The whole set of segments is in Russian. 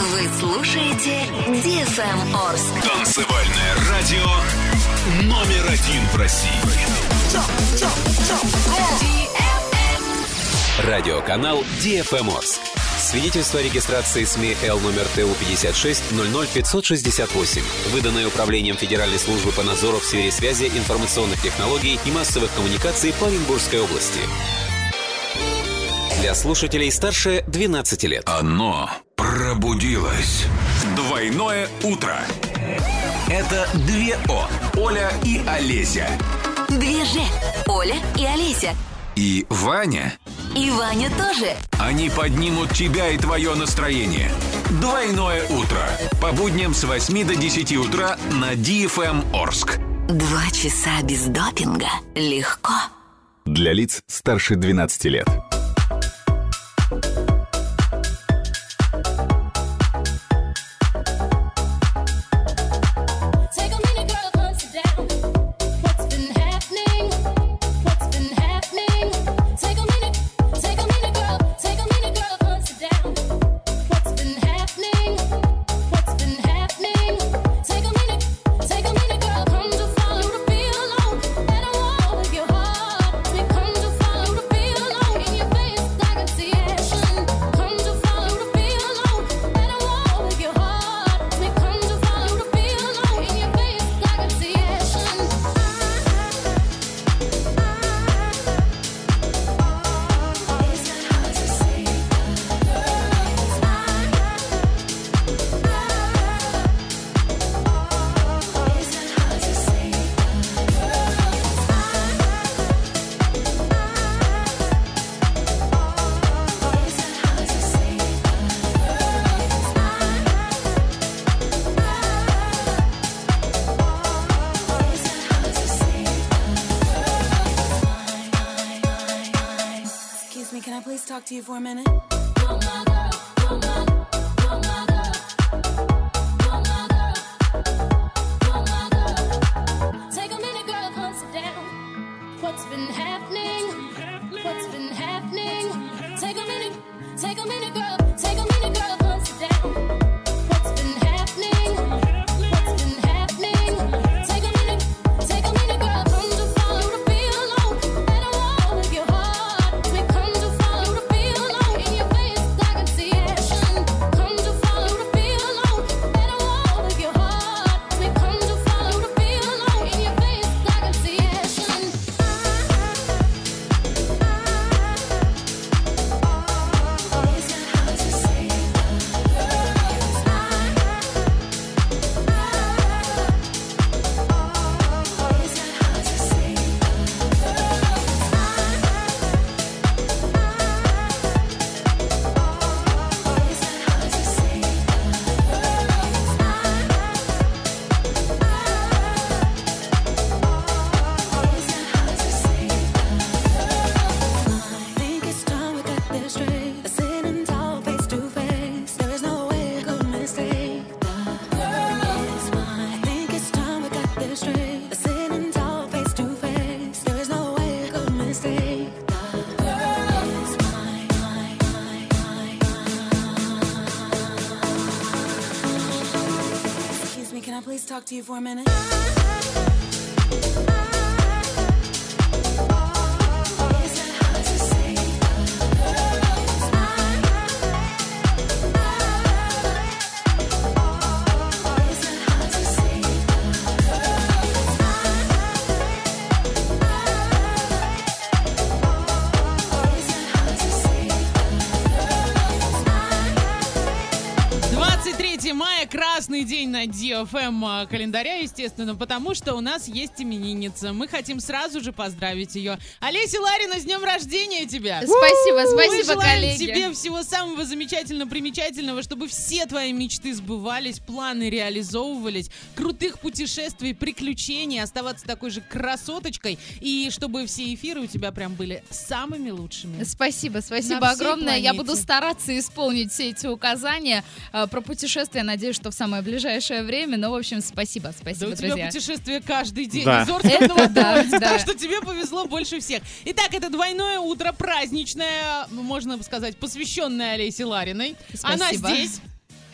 Вы слушаете DFM Орск. Танцевальное радио номер один в России. Радиоканал DFM Орск. Свидетельство о регистрации СМИ Л номер ТУ 56 568, выданное Управлением Федеральной службы по надзору в сфере связи, информационных технологий и массовых коммуникаций по Оренбургской области. Для слушателей старше 12 лет. Оно пробудилось. Двойное утро. Это две О. Оля и Олеся. Две же. Оля и Олеся. И Ваня. И Ваня тоже. Они поднимут тебя и твое настроение. Двойное утро. По будням с 8 до 10 утра на DFM Орск. Два часа без допинга. Легко. Для лиц старше 12 лет. To you for a minute? Красный день на DFM календаря, естественно, потому что у нас есть именинница. Мы хотим сразу же поздравить ее. Олеся Ларина, с днем рождения тебя! Спасибо, Мы спасибо, желаем коллеги. тебе всего самого замечательного, примечательного, чтобы все твои мечты сбывались, планы реализовывались, крутых путешествий, приключений, оставаться такой же красоточкой, и чтобы все эфиры у тебя прям были самыми лучшими. Спасибо, спасибо огромное. Я планете. буду стараться исполнить все эти указания. Э, Про путешествия, надеюсь, что в самое ближайшее время. Но, в общем, спасибо, Да спасибо, у тебя друзья. путешествие каждый день Да. Это да, да. так что тебе повезло больше всех. Итак, это двойное утро, праздничное, можно сказать, посвященное Олесе Лариной. Она Спасибо. здесь.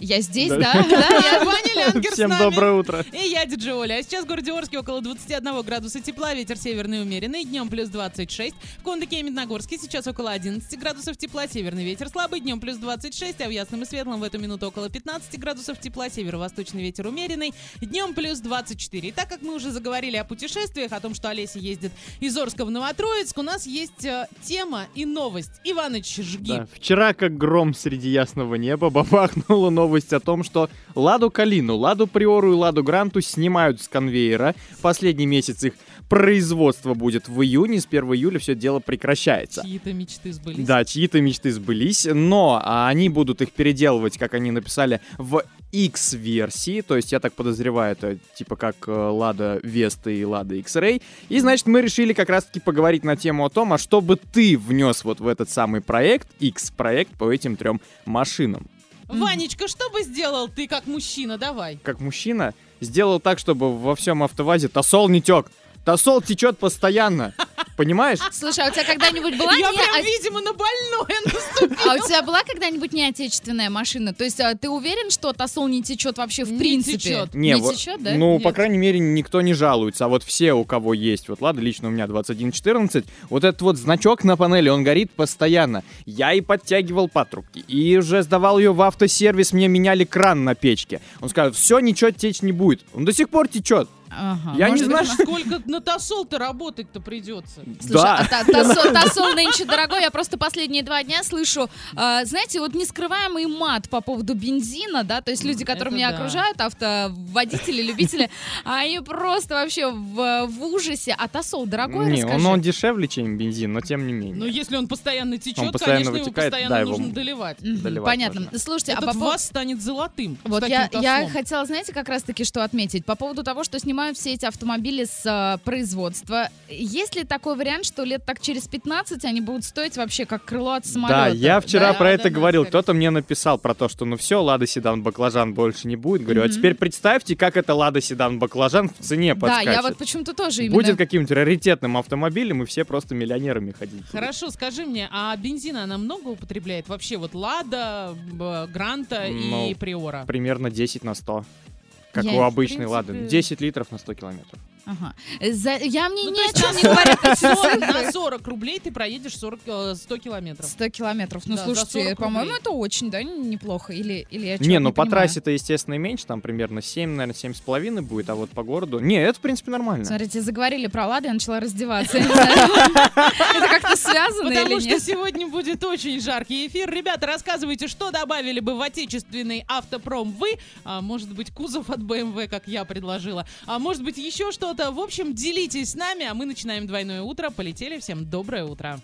Я здесь, Да. да? Я Ваня Лянгер Всем доброе утро. И я, диджей Оля. А сейчас в городе Орске около 21 градуса тепла, ветер северный умеренный, днем плюс 26. В Кондыке и Медногорске сейчас около 11 градусов тепла, северный ветер слабый, днем плюс 26, а в Ясном и Светлом в эту минуту около 15 градусов тепла, северо-восточный ветер умеренный, днем плюс 24. И так как мы уже заговорили о путешествиях, о том, что Олеся ездит из Орска в Новотроицк, у нас есть э, тема и новость. Иваныч, жги. Да, вчера, как гром среди ясного неба, бабахнула новость о том, что Ладу Калину, Ладу Приору и Ладу Гранту снимают с конвейера. Последний месяц их производства будет в июне, с 1 июля все дело прекращается. Чьи-то мечты сбылись. Да, чьи-то мечты сбылись, но а, они будут их переделывать, как они написали, в X-версии, то есть я так подозреваю, это типа как э, Лада Веста и Лада X-Ray. И значит, мы решили как раз-таки поговорить на тему о том, а что бы ты внес вот в этот самый проект, X-проект по этим трем машинам. Ванечка, что бы сделал ты как мужчина? Давай. Как мужчина сделал так, чтобы во всем автовазе тосол не тек. Тосол течет постоянно. Понимаешь? Слушай, а у тебя когда-нибудь была Я не прям, видимо, на больное наступила. А у тебя была когда-нибудь не отечественная машина? То есть а, ты уверен, что тосол не течет вообще в Не принципе? течет. Не, вот, течет, да? Ну, по Нет. крайней мере, никто не жалуется. А вот все, у кого есть, вот ладно, лично у меня 2114, вот этот вот значок на панели, он горит постоянно. Я и подтягивал патрубки, и уже сдавал ее в автосервис, мне меняли кран на печке. Он сказал, все, ничего течь не будет. Он до сих пор течет. Ага, Я не может быть, знаю, Сколько на тосол-то работать-то придется? Слушай, Да. а та- тосол, тосол нынче дорогой, я просто последние два дня слышу, а, знаете, вот нескрываемый мат по поводу бензина, да, то есть люди, которые Это меня да. окружают, автоводители, любители, они просто вообще в, в ужасе. А тосол дорогой, не, расскажи. он, он дешевле, чем бензин, но тем не менее. Но если он постоянно течет, Он постоянно конечно, вытекает, его да, постоянно его нужно м- доливать. Доливать Понятно. нужно. Слушайте, а Этот по поводу... вас станет золотым. с Вот я, я хотела, знаете, как раз-таки что отметить? По поводу того, что снимают все эти автомобили с а, производства. Есть ли такой вариант, что лет так через 15 они будут стоить вообще как крыло от самолета? Да, я вчера Да, про да, это да, говорил. скорее Кто-то мне написал про то, что ну все, Лада Седан Баклажан больше не будет. Говорю, а Мгм. теперь представьте, как это Лада Седан Баклажан в цене Да, подскачет. я вот почему-то тоже именно... Будет каким-нибудь раритетным автомобилем, и все просто миллионерами ходить. будут. Хорошо, скажи мне, а бензина она много употребляет? Вообще вот Лада, Гранта Ну, и Приора. Примерно 10 на 100. Как Я, у обычной принципе- Лады. 10 литров на 100 километров. Ага. За- Я мне Ну, ни то о есть чем на не говорю. эти 40, цифры. на 40 рублей ты проедешь 40, э, 100 километров. 100 километров. Ну, Да, слушайте, 40 по-моему, это очень, да, неплохо. Или, или я не, ну по трассе-то, естественно, и меньше, там примерно 7, наверное, 7,5 будет, а вот по городу... Не, это, в принципе, нормально. Смотрите, заговорили про Ладу, я начала раздеваться. Это как-то связано Потому или что нет? сегодня будет очень жаркий эфир. Ребята, рассказывайте, что добавили бы в отечественный автопром вы. А, может быть, кузов от BMW, как я предложила. А может быть, еще что-то. В общем, делитесь с нами, а мы начинаем двойное утро. Полетели. Всем доброе утро.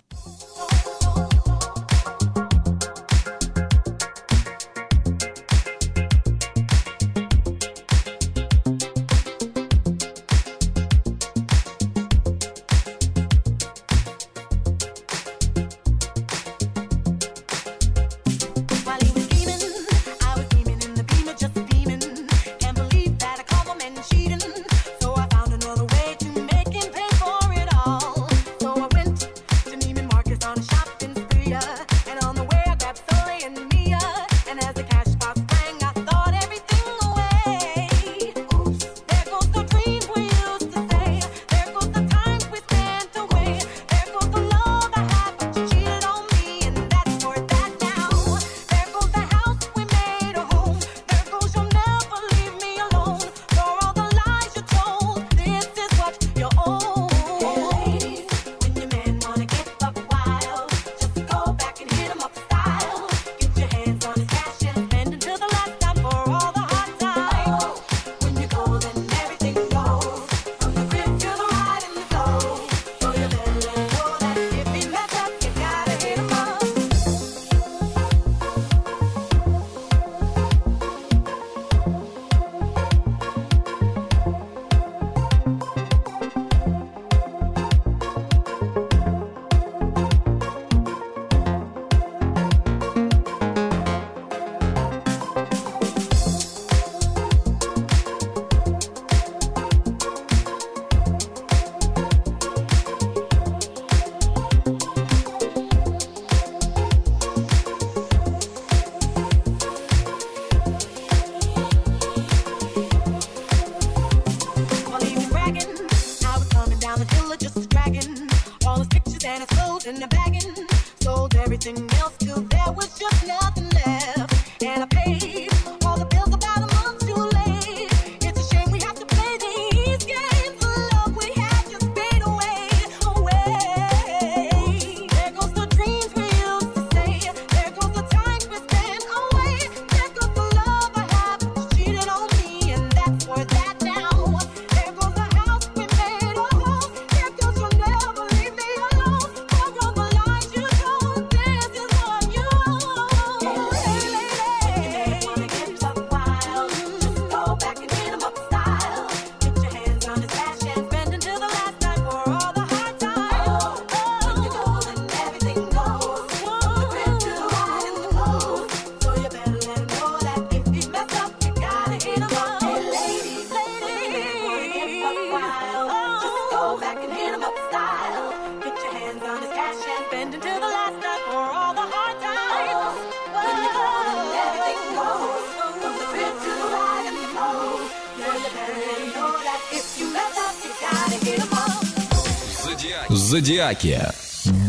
Зодиаки.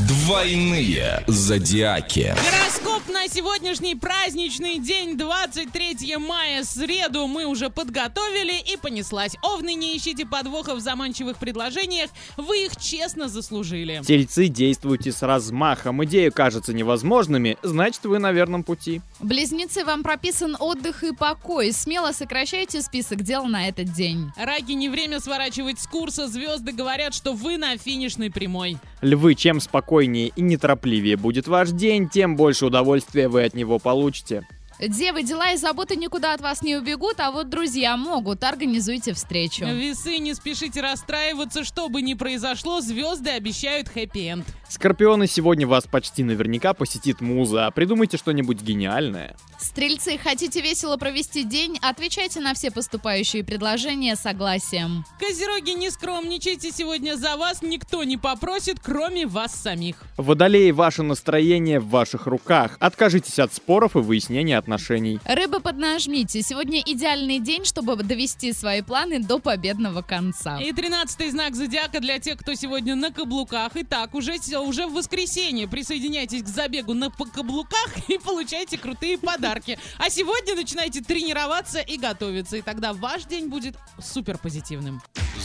Двойные зодиаки. Гороскоп на сегодняшний праздничный день, 23 мая, среду, мы уже подготовили и понеслась. Овны, не ищите подвоха в заманчивых предложениях, вы их честно заслужили. Тельцы, действуйте с размахом. Идеи кажутся невозможными, значит вы на верном пути. Близнецы, вам прописан отдых и покой. Смело сокращайте список дел на этот день. Раки, не время сворачивать с курса, звезды говорят, что вы на финишной прямой. Львы, чем спокойнее и неторопливее будет ваш день, тем больше удовольствия вы от него получите. Девы, дела и заботы никуда от вас не убегут, а вот друзья могут. Организуйте встречу. Весы, не спешите расстраиваться, что бы ни произошло, звезды обещают хэппи-энд. Скорпионы, сегодня вас почти наверняка посетит муза. Придумайте что-нибудь гениальное. Стрельцы, хотите весело провести день? Отвечайте на все поступающие предложения согласием. Козероги, не скромничайте, сегодня за вас никто не попросит, кроме вас самих. Водолеи, ваше настроение в ваших руках. Откажитесь от споров и выяснения отношений. Рыбы, поднажмите. Сегодня идеальный день, чтобы довести свои планы до победного конца. И тринадцатый знак зодиака для тех, кто сегодня на каблуках. Итак, уже, уже в воскресенье присоединяйтесь к забегу на каблуках и получайте крутые подарки. А сегодня начинайте тренироваться и готовиться. И тогда ваш день будет супер позитивным.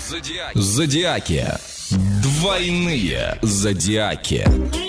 Зодиаки. Зодиаки. Двойные зодиаки.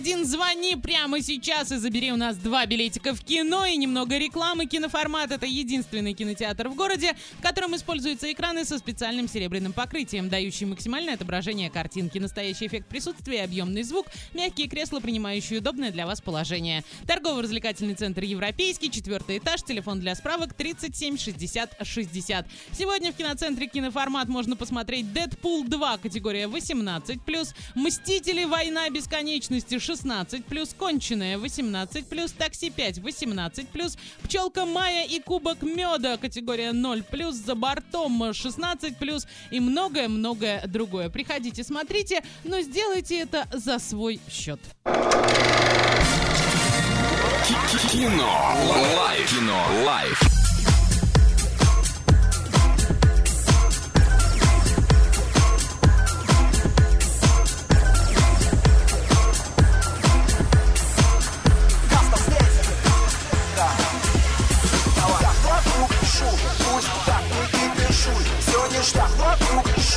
104 и 1. Звони прямо сейчас и забери у нас два билетика в кино и немного рекламы. Киноформат — это единственный кинотеатр в городе, в котором используются экраны со специальным серебряным покрытием, дающие максимальное отображение картинки, настоящий эффект присутствия, объемный звук, мягкие кресла, принимающие удобное для вас положение. Торгово-развлекательный центр «Европейский», четвертый этаж, телефон для справок 37 60 60. Сегодня в киноцентре «Киноформат» можно посмотреть «Дэдпул 2» категория 18+, «Мстители. Война бесконечности» 16+, «Конченая» 18+, «Такси 5» 18+, «Пчелка Майя» и «Кубок меда» категория 0+, «За бортом» 16+, и многое-многое другое. Приходите, смотрите, но сделайте это за свой счет. Кино. Live. Кино. Live.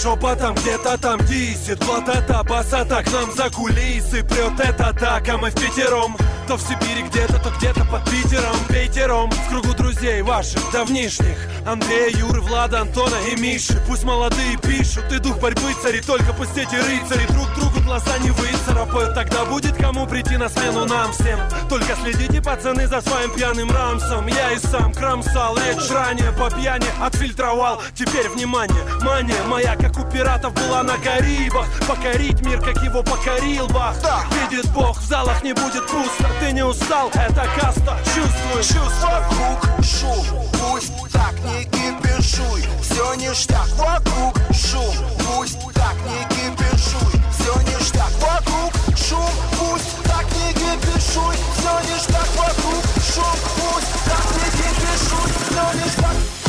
шепотом где-то там дисит Вот это баса к нам за кулисы Прет так, а мы в пятером То в Сибири где-то, то где-то под Питером. Пятером в кругу друзей ваших давнишних. Андрея, Юры, Влада, Антона и Миши. Пусть молодые пишут, и дух борьбы царит. Только пусть эти рыцари друг другу глаза не выцарапают Тогда будет кому прийти на смену нам всем. Только следите, пацаны, за своим пьяным рамсом. Я и сам кромсал речь ранее по пьяни Отфильтровал, теперь внимание, мания моя Как у пиратов была на Карибах. Покорить мир, как его покорил Бах. Видит Бог, в залах не будет пусто. Ты не устал, это каста, чувствуешь Чувство вокруг шум, пусть так не кипишуй. Все ништяк. Вокруг шум, пусть так не кипишуй. Все ништяк. Вокруг шум, пусть так не кипишуй Все ништяк вокруг шум, пусть так не кипишуй Все ништяк Двойной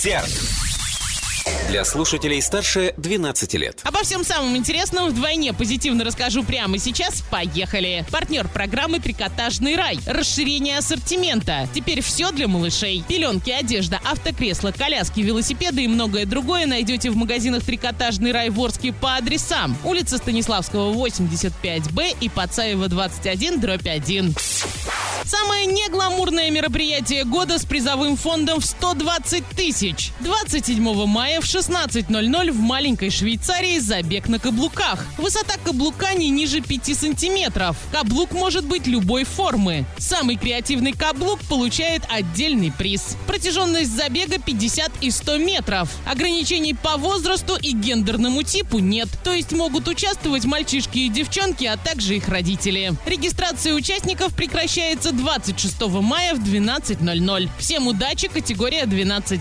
десерт. Для слушателей старше 12 лет. Обо всем самом интересном вдвойне позитивно расскажу прямо сейчас. Поехали! Партнер программы «Трикотажный рай». Расширение ассортимента. Теперь все для малышей. Пеленки, одежда, автокресла, коляски, велосипеды и многое другое найдете в магазинах «Трикотажный рай» в Орске по адресам. Улица Станиславского, 85Б и Пацаева, 21, дробь 1. Самое негламурное мероприятие года с призовым фондом в 120 тысяч. 27 мая в 16.00 в маленькой Швейцарии забег на каблуках. Высота каблука не ниже 5 сантиметров. Каблук может быть любой формы. Самый креативный каблук получает отдельный приз. Протяженность забега 50 и 100 метров. Ограничений по возрасту и гендерному типу нет. То есть могут участвовать мальчишки и девчонки, а также их родители. Регистрация участников прекращается 26 мая в 12.00. Всем удачи, категория 12+.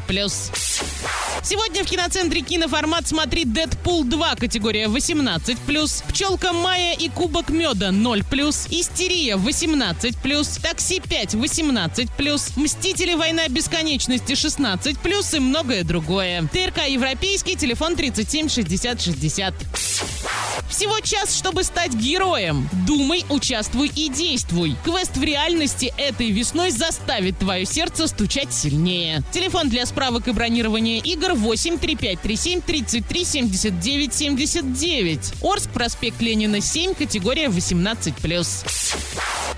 Сегодня в киноцентре киноформат смотри Дэдпул 2, категория 18+, Пчелка Майя и Кубок Меда 0+, Истерия 18+, Такси 5 18+, Мстители Война Бесконечности 16+, и многое другое. ТРК Европейский, телефон 37 60 60. Всего час, чтобы стать героем. Думай, участвуй и действуй. Квест в реальности этой весной заставит твое сердце стучать сильнее. Телефон для справок и бронирования игр 8 3537 33 79 79. Орск, проспект Ленина 7, категория 18+.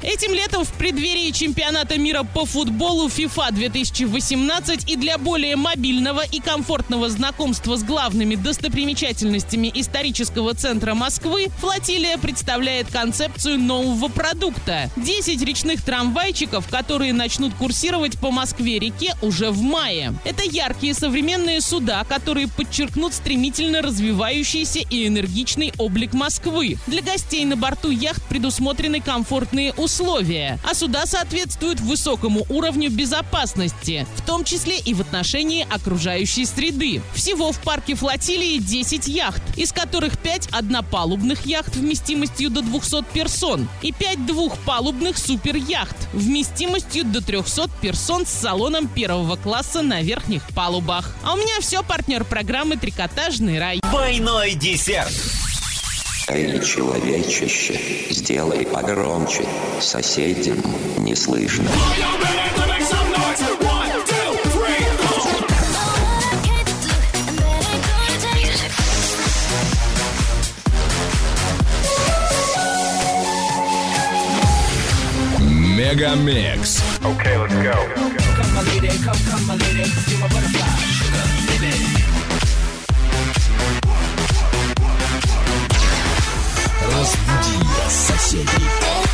Этим летом в преддверии чемпионата мира по футболу FIFA 2018 и для более мобильного и комфортного знакомства с главными достопримечательностями исторического центра Москвы флотилия представляет концепцию нового продукта. 10 речных трамвайчиков, которые начнут курсировать по Москве-реке уже в мае. Это яркие современные суда, которые подчеркнут стремительно развивающийся и энергичный облик Москвы. Для гостей на борту яхт предусмотрены комфортные условия, а суда соответствуют высокому уровню безопасности, в том числе и в отношении окружающей среды. Всего в парке флотилии 10 яхт, из которых 5 однопалубных яхт вместимостью до 200 персон и 5 двухпалубных суперяхт вместимостью до 300 персон с салоном первого класса на верхних палубах. А у меня все, партнер программы «Трикотажный рай». Двойной десерт. Эй, человечище, сделай погромче, соседям не слышно. Мегамикс. Okay, let's go. Разбуди соседей.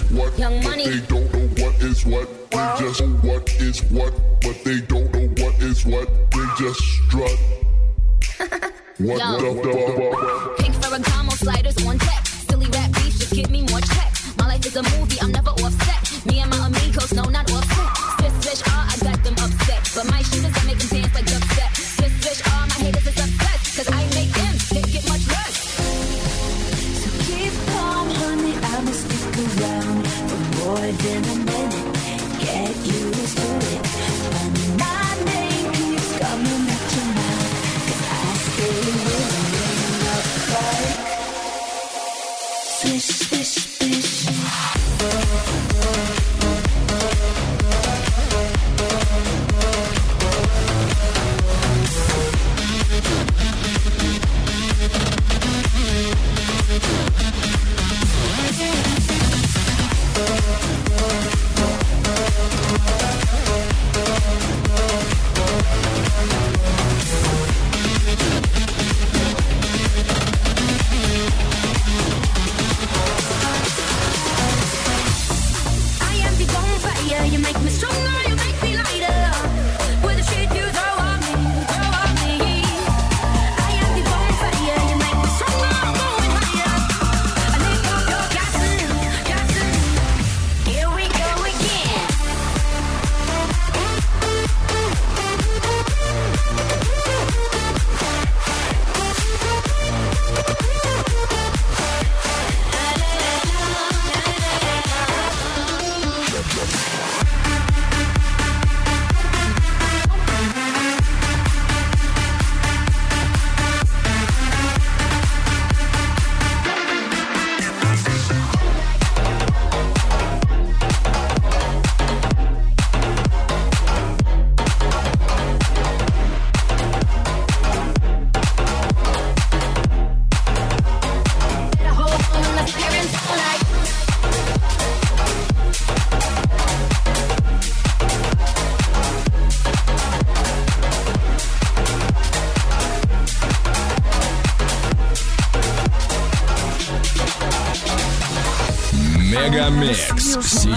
bitch, what?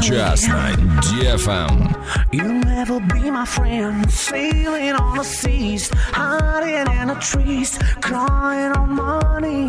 Час на Дефом. You'll never be my friend, sailing on the seas, hiding in the trees, crying on my knees.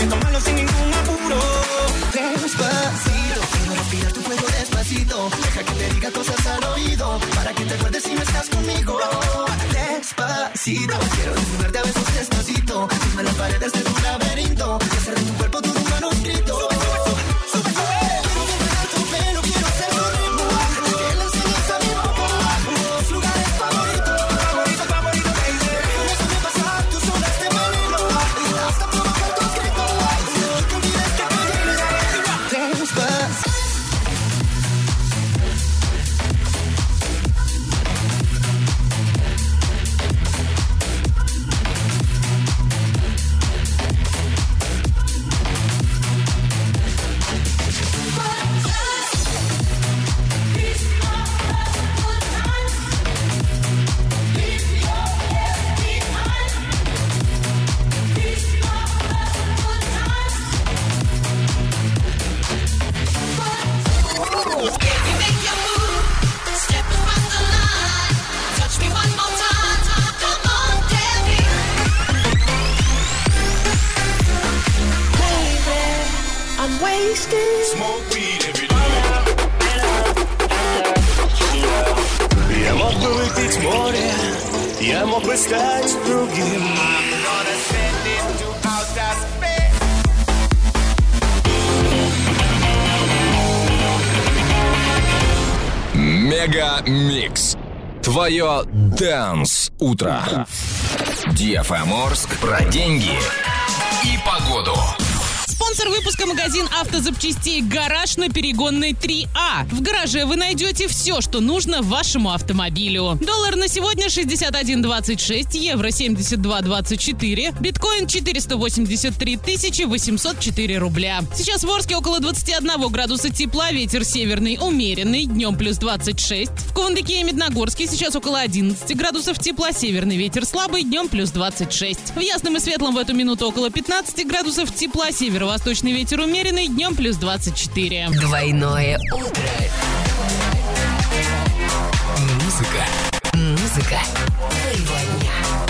Que tomarlo sin ningún apuro. Despacito, quiero respirar tu fuego despacito. Deja que te diga cosas al oído. Para que te acuerdes si no estás conmigo. Despacito, quiero desnudarte Твое Дэнс Утро. Диафм Орск про деньги и погоду. Спонсор выпуска магазин автозапчастей «Гараж» на Перегонной 3А. В гараже вы найдете все, что нужно вашему автомобилю. Доллар на сегодня 61.26, евро 72.24, биткоин 483 тысячи 804 рубля. Сейчас в Орске около 21 градуса тепла, ветер северный умеренный, днем плюс 26. В Кундыке и Медногорске сейчас около 11 градусов тепла, северный ветер слабый, днем плюс 26. В Ясном и Светлом в эту минуту около 15 градусов тепла, северо-восточный ветер умеренный, днем плюс 24. Двойное утро. Музыка. Музыка. Твоего дня.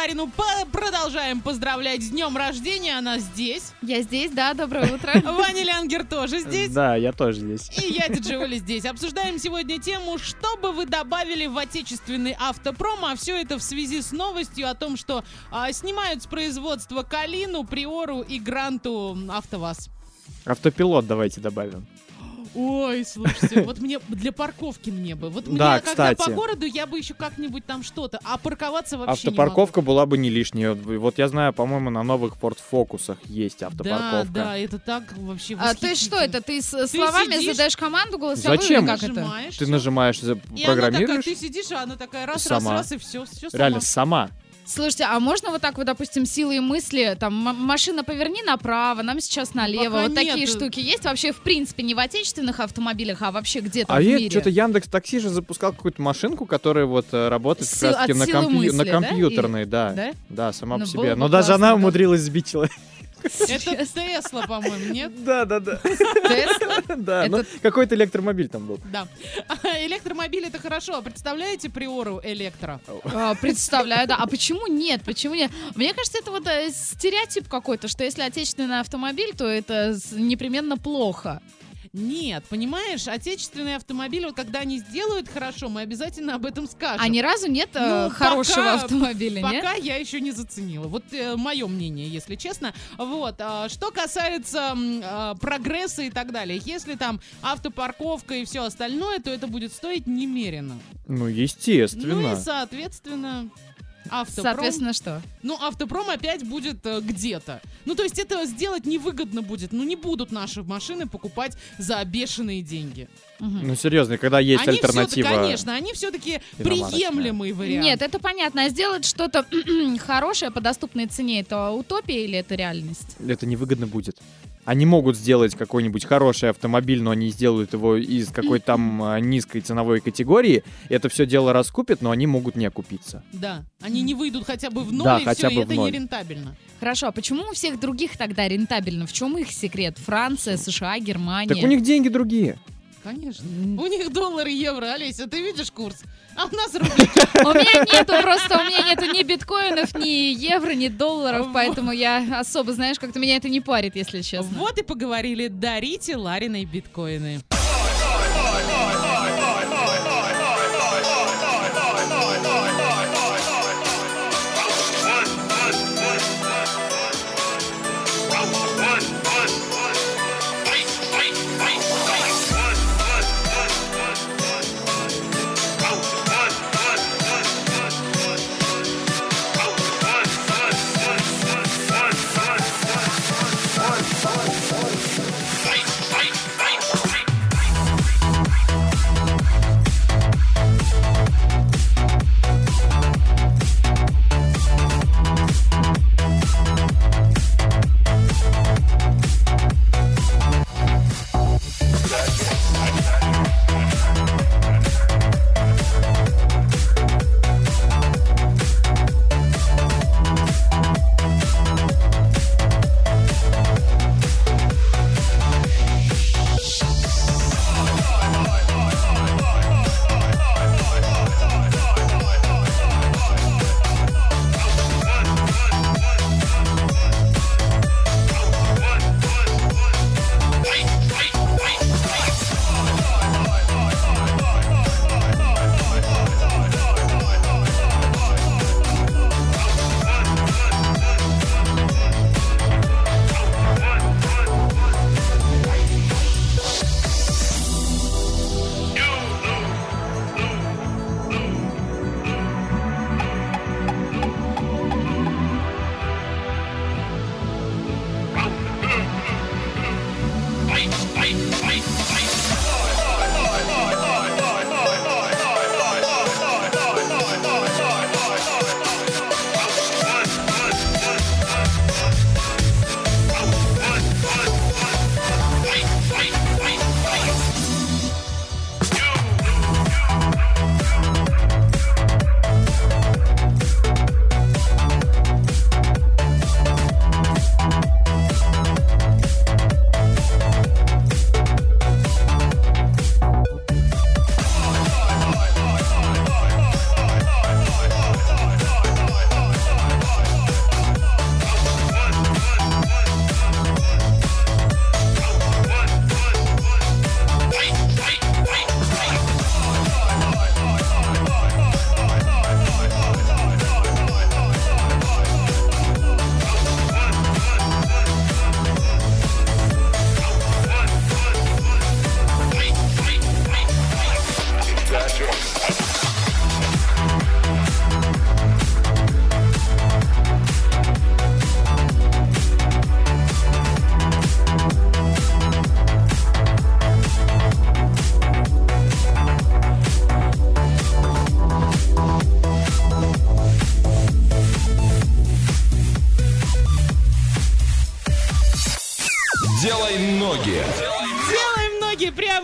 Ларину по- продолжаем поздравлять с днем рождения. Она здесь. Я здесь, да, доброе утро. Ваня Лянгер тоже здесь. Да, я тоже здесь. И я, диджей Оля, здесь. Обсуждаем сегодня тему, что бы вы добавили в отечественный автопром, а все это в связи с новостью о том, что а, снимают с производства Калину, Приору и Гранту АвтоВАЗ. Автопилот давайте добавим. Ой, слушайте, вот мне для парковки мне бы. Вот мне, Да, когда кстати. по городу, я бы еще как-нибудь там что-то, а парковаться вообще Автопарковка была бы не лишняя. Вот я знаю, по-моему, на новых Ford Focus'ах есть не могу. автопарковка. Да, да, это так вообще А ты что это? Ты с словами сидишь- задаешь команду голосовую Зачем? или как это? Нажимаешь, Ты нажимаешь, за- И она такая, программируешь. ты сидишь, а она такая раз, Сама. раз, раз, и все, все Реально, сама. Слушайте, а можно вот так вот, допустим, силой мысли, там, машина поверни направо, нам сейчас налево, Пока вот такие нет. штуки есть вообще, в принципе, не в отечественных автомобилях, а вообще где-то А в я мире? что-то Яндекс Такси же запускал какую-то машинку, которая вот э, работает как Сил- раз таки от на, силы компью- мысли, на компьютерной, да. Да? Да, сама Ну, по себе. Но даже классно, она умудрилась сбить человека. Это Тесла, по-моему, нет? Да, да, да. Тесла? Да, ну какой-то электромобиль там был. Да. Электромобиль это хорошо. А представляете Приору электро? А, Представляю, да. А почему нет? Почему нет? Мне кажется, это вот э, стереотип какой-то, что если отечественный автомобиль, то это непременно плохо. Нет, понимаешь, отечественные автомобили, вот когда они сделают хорошо, мы обязательно об этом скажем. А ни разу нет э, Ну, хорошего пока- автомобиля, нет? Пока я еще не заценила. Вот мое мнение, если честно. Вот. а, что касается а, прогресса и так далее, если там автопарковка и все остальное, то это будет стоить немерено. Ну, Ну и, естественно. соответственно, автопром... Соответственно, что? Ну, автопром опять будет э, где-то. Ну, то есть это сделать невыгодно будет. Ну, не будут наши машины покупать за бешеные деньги. Ну, серьезно, когда есть они альтернатива. конечно, они все-таки приемлемый вариант. Нет, это понятно. А сделать что-то хорошее по доступной цене, это утопия или это реальность? Это невыгодно будет. Они могут сделать какой-нибудь хороший автомобиль, но они сделают его из какой-то там а, низкой ценовой категории. Это все дело раскупят, но они могут не окупиться. Да, они не выйдут хотя бы в ноль, Да, и хотя все, бы и это ноль. не рентабельно. Хорошо, а почему у всех других тогда рентабельно? В чем их секрет? Франция, США, Германия? Так у них деньги другие. Конечно. У них доллары, евро, Олеся, ты видишь курс? А у нас рубли. У меня нету просто, у меня нету ни биткоинов, ни евро, ни долларов, поэтому я особо, знаешь, как-то меня это не парит, если честно. Вот и поговорили. Дарите Лариной биткоины.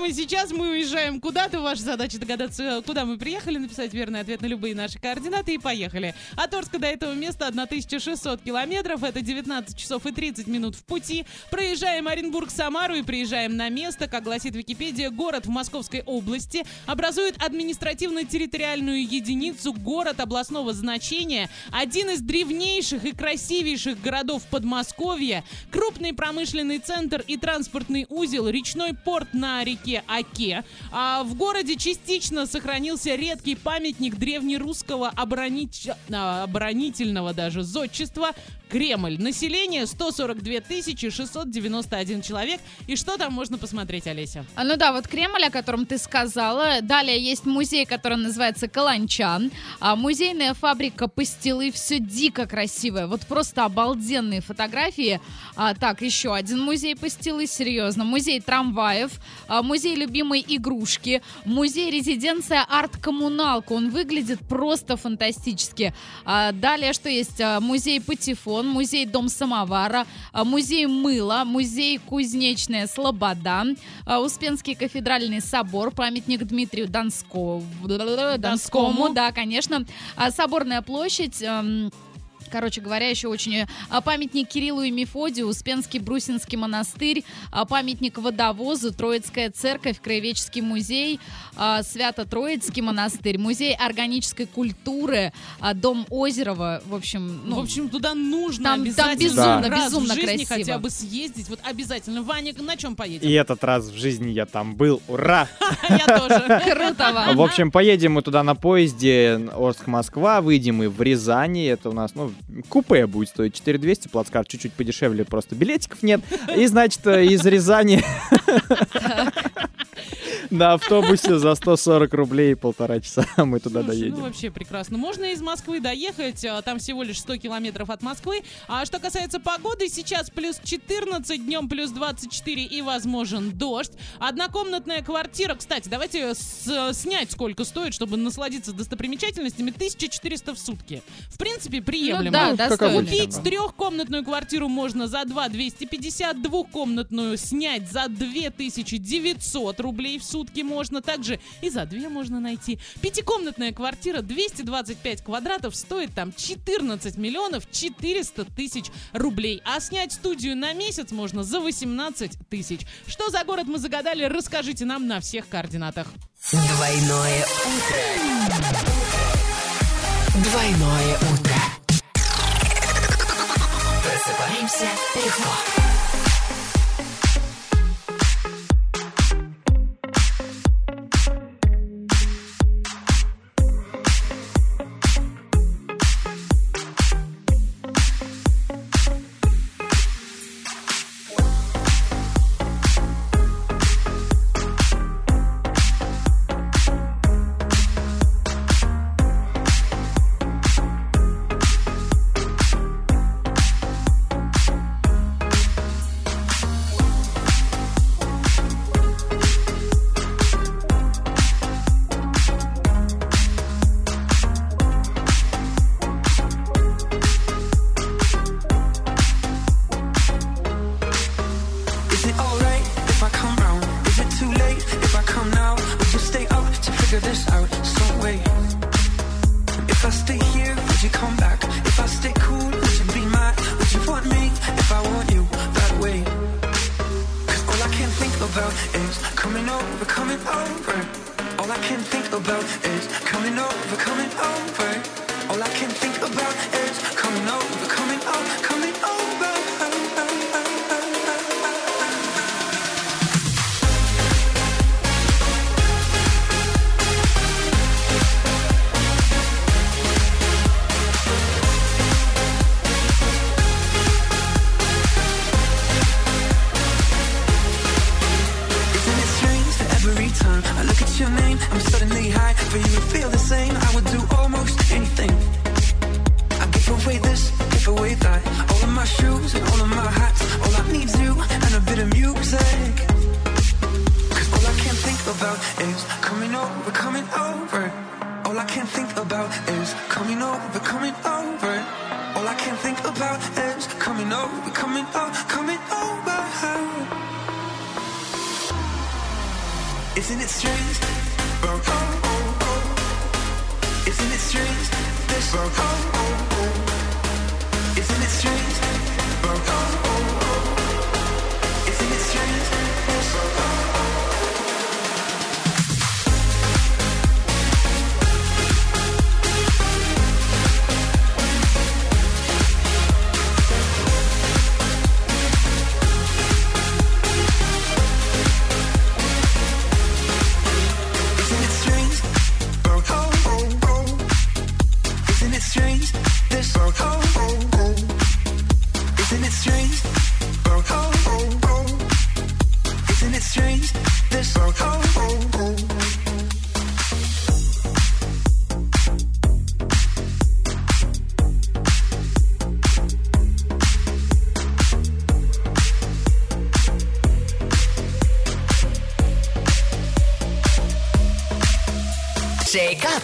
Прямо сейчас. Мы уезжаем куда-то. Ваша задача догадаться, куда мы приехали, написать верный ответ на любые наши координаты и поехали. От Орска до этого места 1600 километров. Это 19 часов и 30 минут в пути. Проезжаем Оренбург-Самару и приезжаем на место. Как гласит Википедия, город в Московской области образует административно-территориальную единицу город областного значения, один из древнейших и красивейших городов Подмосковья, крупный промышленный центр и транспортный узел, речной порт на реке Оке. А в городе частично сохранился редкий памятник древнерусского оборонич- а, оборонительного даже зодчества Кремль. Население 142 691 человек. И что там можно посмотреть, Олеся? А, Ну да, вот Кремль, о котором ты сказала. Далее есть музей, который называется Каланчан. А, музейная фабрика пастилы. Все дико красивое. Вот просто обалденные фотографии. А, так, еще один музей пастилы. Серьезно. Музей трамваев. а, музей любимой игрушки. Музей резиденция арт-коммуналка. Он выглядит просто фантастически. А, далее что есть? А, музей Патефон, музей Дом самовара, а, музей мыла, музей Кузнечная Слобода, Успенский кафедральный собор, памятник Дмитрию Донскому, Донскому, да, конечно, Соборная площадь, Короче говоря, еще очень э, а, памятник Кириллу и Мефодию, Успенский Брусинский монастырь, а, памятник водовозу, Троицкая церковь, Краеведческий музей, а, Свято-Троицкий монастырь, музей органической культуры, дом Озерова. В общем, ну, в общем, туда нужно там, там обязательно безумно, раз безумно в жизни красиво. хотя бы съездить. Вот обязательно. Ваня, на чем поедем? И этот раз в жизни я там был. Ура! Я тоже. Круто, В общем, поедем мы туда на поезде Орск-Москва, выйдем и в Рязани. Это у нас, ну, купе будет стоить 4200, плацкарт чуть-чуть подешевле, просто билетиков нет. И, значит, э, из Рязани на автобусе за 140 рублей полтора часа мы туда Слушай, доедем. Ну, вообще прекрасно. Можно из Москвы доехать, а, там всего лишь 100 километров от Москвы. А что касается погоды, сейчас плюс 14, днем плюс 24 и возможен дождь. Однокомнатная квартира, кстати, давайте с- снять сколько стоит, чтобы насладиться достопримечательностями. 1400 в сутки. В принципе, приемлемо. Ну да, Ну, достойно. Купить трехкомнатную квартиру можно за 2 250, двухкомнатную снять за 2900 рублей в сутки можно, также и за 2 можно найти. Пятикомнатная квартира 225 квадратов стоит там 14 миллионов 400 тысяч рублей, а снять студию на месяц можно за 18 тысяч. Что за город мы загадали, расскажите нам на всех координатах. Двойное утро. Двойное утро. Просыпаемся легко.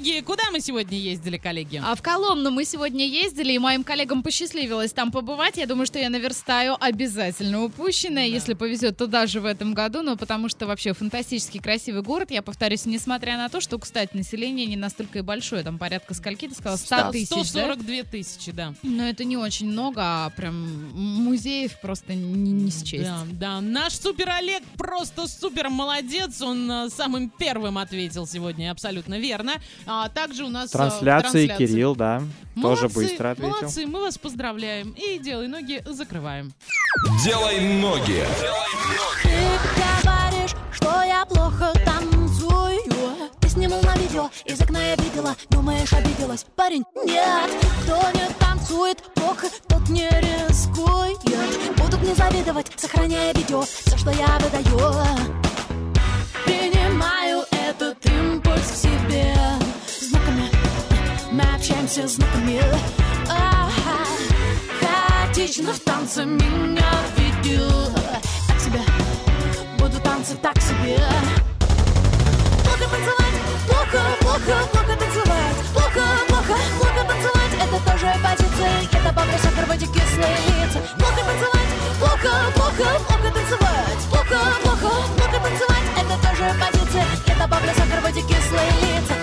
«Делай ноги». Куда мы сегодня ездили, коллеги? А в Коломну мы сегодня ездили, и моим коллегам посчастливилось там побывать. Я думаю, что я наверстаю обязательно упущенное, если повезет туда же в этом году, но потому что вообще фантастически красивый город. Я повторюсь, несмотря на то, что, кстати, население не настолько и большое, там порядка скольки, ты сказала, 100 тысяч, да? 142 тысячи, да. Но это не очень много, а прям музеев просто не, не счесть. Да, да. Наш супер Олег просто супер молодец. Он э, самым первым ответил сегодня абсолютно верно. А также у нас э, Трансляции, трансляция. Кирилл, да, Молодцы, тоже быстро ответил. Молодцы, мы вас поздравляем. И делай ноги закрываем. Делай ноги. Ты говоришь, что я плохо танцую Ты снимал на видео, из окна я видела Думаешь, обиделась? Парень, нет Кто не танцует плохо, тот не рискует Будут мне завидовать, сохраняя видео Все, что я выдаю Себе Знаками Ага, Хаотично в танце меня ведет Так себе, буду танцы так себе. Плохо танцевать, плохо, плохо, плохо танцевать. Плохо, плохо, плохо танцевать. Это тоже позиция, это водик, кислые лица Плохо танцевать, плохо, плохо, плохо танцевать. Плохо, плохо, плохо танцевать. Это тоже позиция, это бабля, сахар, водик, кислые лица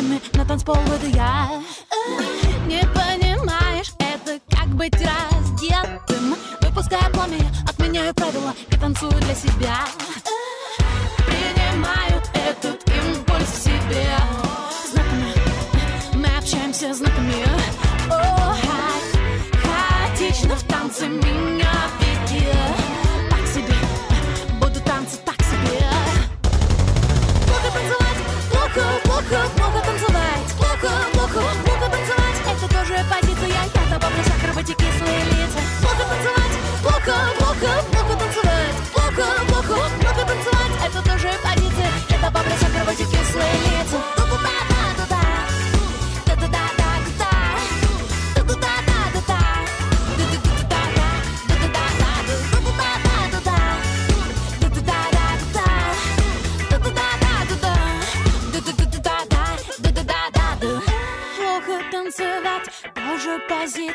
софитами На танцпол выйду я. Не понимаешь, это как быть раздетым. Выпуская пламя, отменяю правила И танцую для себя. Принимаю этот импульс в себе. Знаками, мы общаемся знаками. О, хаотично в танце меня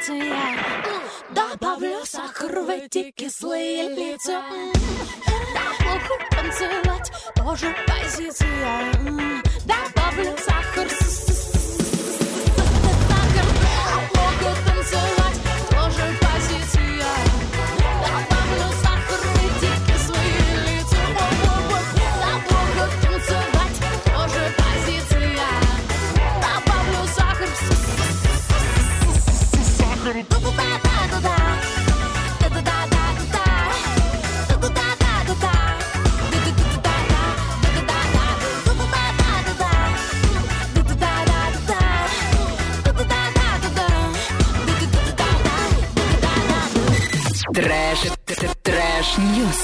позиция. Добавлю сахар в эти кислые лица. Да, плохо танцевать, тоже позиция. News.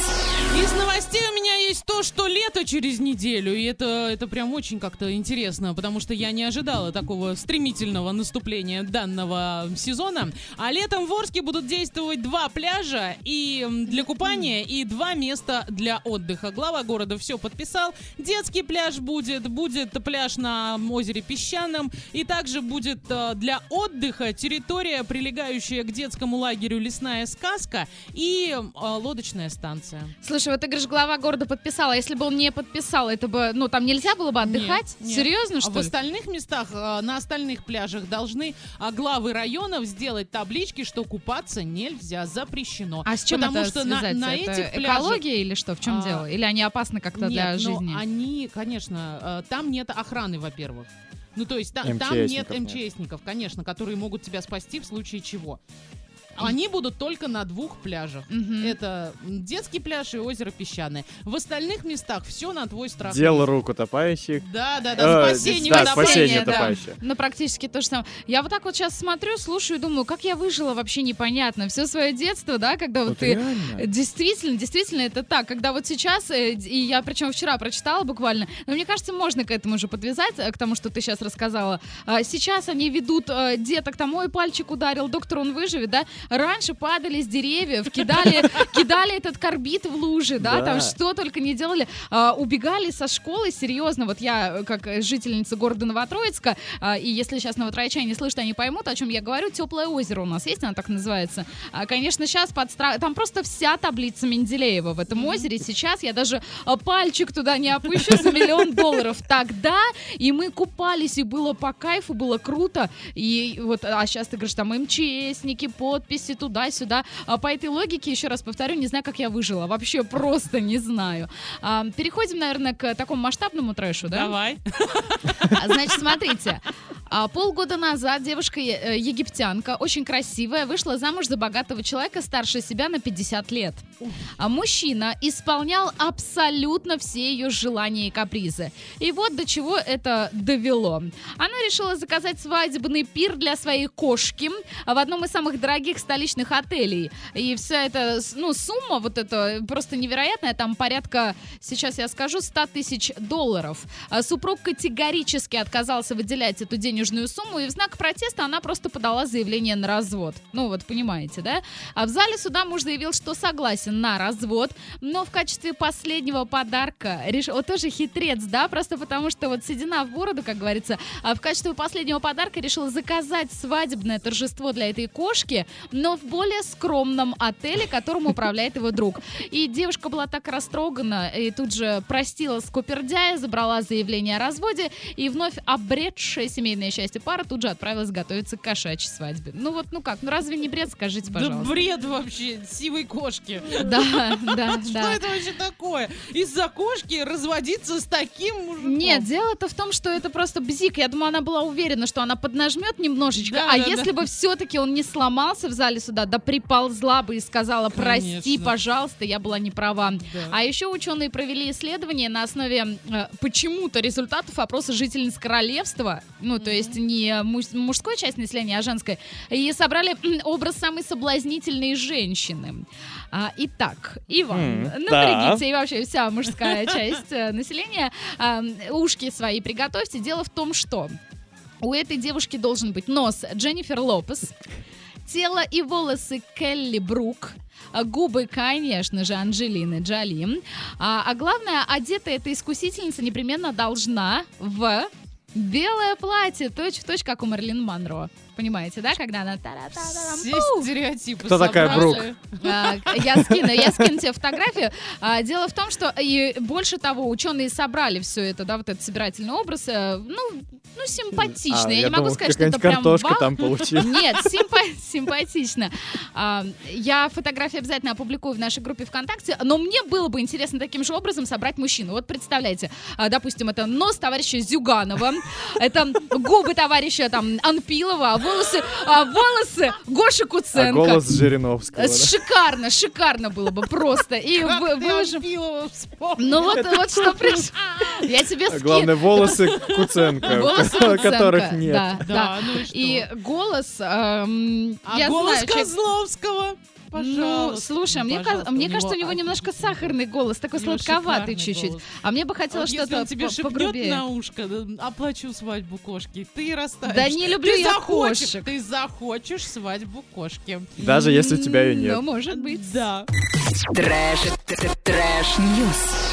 Из новостей у меня есть то, что лето через неделю, и это, это прям очень как-то интересно, потому что я не ожидала такого стремительного наступления данного сезона. А летом в Орске будут действовать два пляжа и для купания, и два места для отдыха. Глава города все подписал. Детский пляж будет, будет пляж на озере Песчаном, и также будет э, для отдыха территория, прилегающая к детскому лагерю «Лесная сказка» и э, лодочная станция. Слушай, вот ты говоришь, глава города подписала. Если бы он не подписал, это бы, ну, там нельзя было бы отдыхать? Нет, нет. Серьезно, А что в ли? остальных местах, э, на остальных пляжах должны а, главы районов сделать таблички, что купаться нельзя, запрещено. А с чем Потому это что на, связать? на Это этих пляжах... экология или что? В чем А, дело? Или они опасны как-то для но жизни? они, конечно, э, там нет охраны, во-первых. Ну, то есть та- там нет МЧСников нет. МЧСников, конечно, которые могут тебя спасти в случае чего. Они будут только на двух пляжах. Это м, детский пляж и озеро Песчаное. В остальных местах все на твой страх. Дело рук утопающих. Да, да, да, Э, спасение да, утопающих. спасение да. утопающих. Ну, практически то же самое. Я вот так вот сейчас смотрю, слушаю думаю, как я выжила, вообще непонятно. Все свое детство, да, когда вот Вот ты... реально. Действительно, действительно, это так. Когда вот сейчас, э, и я причем вчера прочитала буквально, но мне кажется, можно к этому уже подвязать, э, к тому, что ты сейчас рассказала. А, Сейчас они ведут э, деток, там мой пальчик ударил, доктор, он выживет, да? Раньше падали с деревьев, кидали, кидали этот карбид в лужи, да, Да. там что только не делали. А, Убегали со школы, серьезно, вот я, э, как жительница города Новотроицка, а, и если сейчас новотроичане слышат, они поймут, о чем я говорю, теплое озеро у нас есть, оно так называется. А, Конечно, сейчас под стра- там просто вся таблица Менделеева в этом озере. Сейчас я даже а, пальчик туда не опущу за миллион долларов. Тогда и мы купались, и было по кайфу, было круто. И вот, а сейчас ты говоришь, там МЧСники, подписи туда-сюда. А по этой логике, еще раз повторю, не знаю, как я выжила. Вообще просто не знаю. А, переходим, наверное, к такому масштабному трэшу, да? Давай. А, Значит, смотрите. А полгода назад девушка э, очень красивая, вышла замуж за богатого человека старше себя на 50 лет. А мужчина исполнял абсолютно все ее желания и капризы. И вот до чего это довело. Она решила заказать свадебный пир для своей кошки в одном из самых дорогих столичных отелей. И вся эта ну, сумма вот эта просто невероятная, там порядка, сейчас я скажу, 100 тысяч долларов. А Супруг категорически отказался выделять эту денежную сумму, и в знак протеста она просто подала заявление на развод. Ну вот, понимаете, да? А в зале суда муж заявил, что согласен на развод, но в качестве последнего подарка решил... Вот тоже хитрец, да? Просто потому что вот седина в бороду, как говорится, а в качестве последнего подарка решил заказать свадебное торжество для этой кошки, но в более скромном отеле, которым управляет его друг. И девушка была так растрогана и тут же простила скупердяя, забрала заявление о разводе, и вновь обретшая семейное счастье пара тут же отправилась готовиться к кошачьей свадьбе. Ну вот, ну как, ну разве не бред, скажите, пожалуйста. Да бред вообще, сивой кошки. Да, да, Что это вообще такое? Из-за кошки разводиться с таким мужиком? Нет, дело-то в том, что это просто бзик. Я думаю, она была уверена, что она поднажмет немножечко. Да, а да, если да. бы все-таки он не сломался в зале суда, да приползла бы и сказала, прости, Конечно. пожалуйста, я была не права. А еще ученые провели исследование на основе э, почему-то результатов опроса жительниц королевства, ну, то есть не муж- мужской части населения, а женской, и собрали образ самой соблазнительной женщины. А, итак, Иван, М, напрягите, да. и вообще вся мужская часть э, населения, а, ушки свои приготовьте. Дело в том, что у этой девушки должен быть нос Дженнифер Лопес, тело и волосы Келли Брук, а губы, конечно же, Анджелины Джоли. А, а главное, одета эта искусительница непременно должна в белое платье, точь-в-точь, как у Марлин Монро. Понимаете, да, когда она... Все стереотипы Кто такая собрали. А, Я скину, я скину тебе фотографию. А, Дело в том, что и больше того, ученые собрали все это, да, вот этот собирательный образ, э, ну, ну симпатично. А, я, я не могу сказать, что это прям картошка вау. там получилась. Нет, симпа- симпатично. А, Я фотографии обязательно опубликую в нашей группе ВКонтакте, но мне было бы интересно таким же образом собрать мужчину. Вот представляете, а, допустим, это нос товарища Зюганова, это губы товарища там Анпилова, волосы, а волосы Гоши А Куценко. голос Жириновского. Э, да? Шикарно, шикарно было бы просто. И Как вы- вспомнил? Ну вот, вот что пришло. Я тебе А скину. Главное, волосы Куценко, Волосы Куценко, которых нет. Да, Да, да. ну и голос, эм, А я голос знаю, человек- Ну, Пожалуйста. слушай, мне, Пожалуйста, мне у кажется, у него него немножко сахарный голос, такой сладковатый чуть-чуть. А мне бы А хотелось что-то он тебе погрубее. на ушко, да, оплачу свадьбу кошки, ты растаешь. Да не люблю ты я захочешь, кошек. Ты захочешь свадьбу кошки. Даже если у тебя ее нет. Ну, может быть. Да. Trash, t- trash news.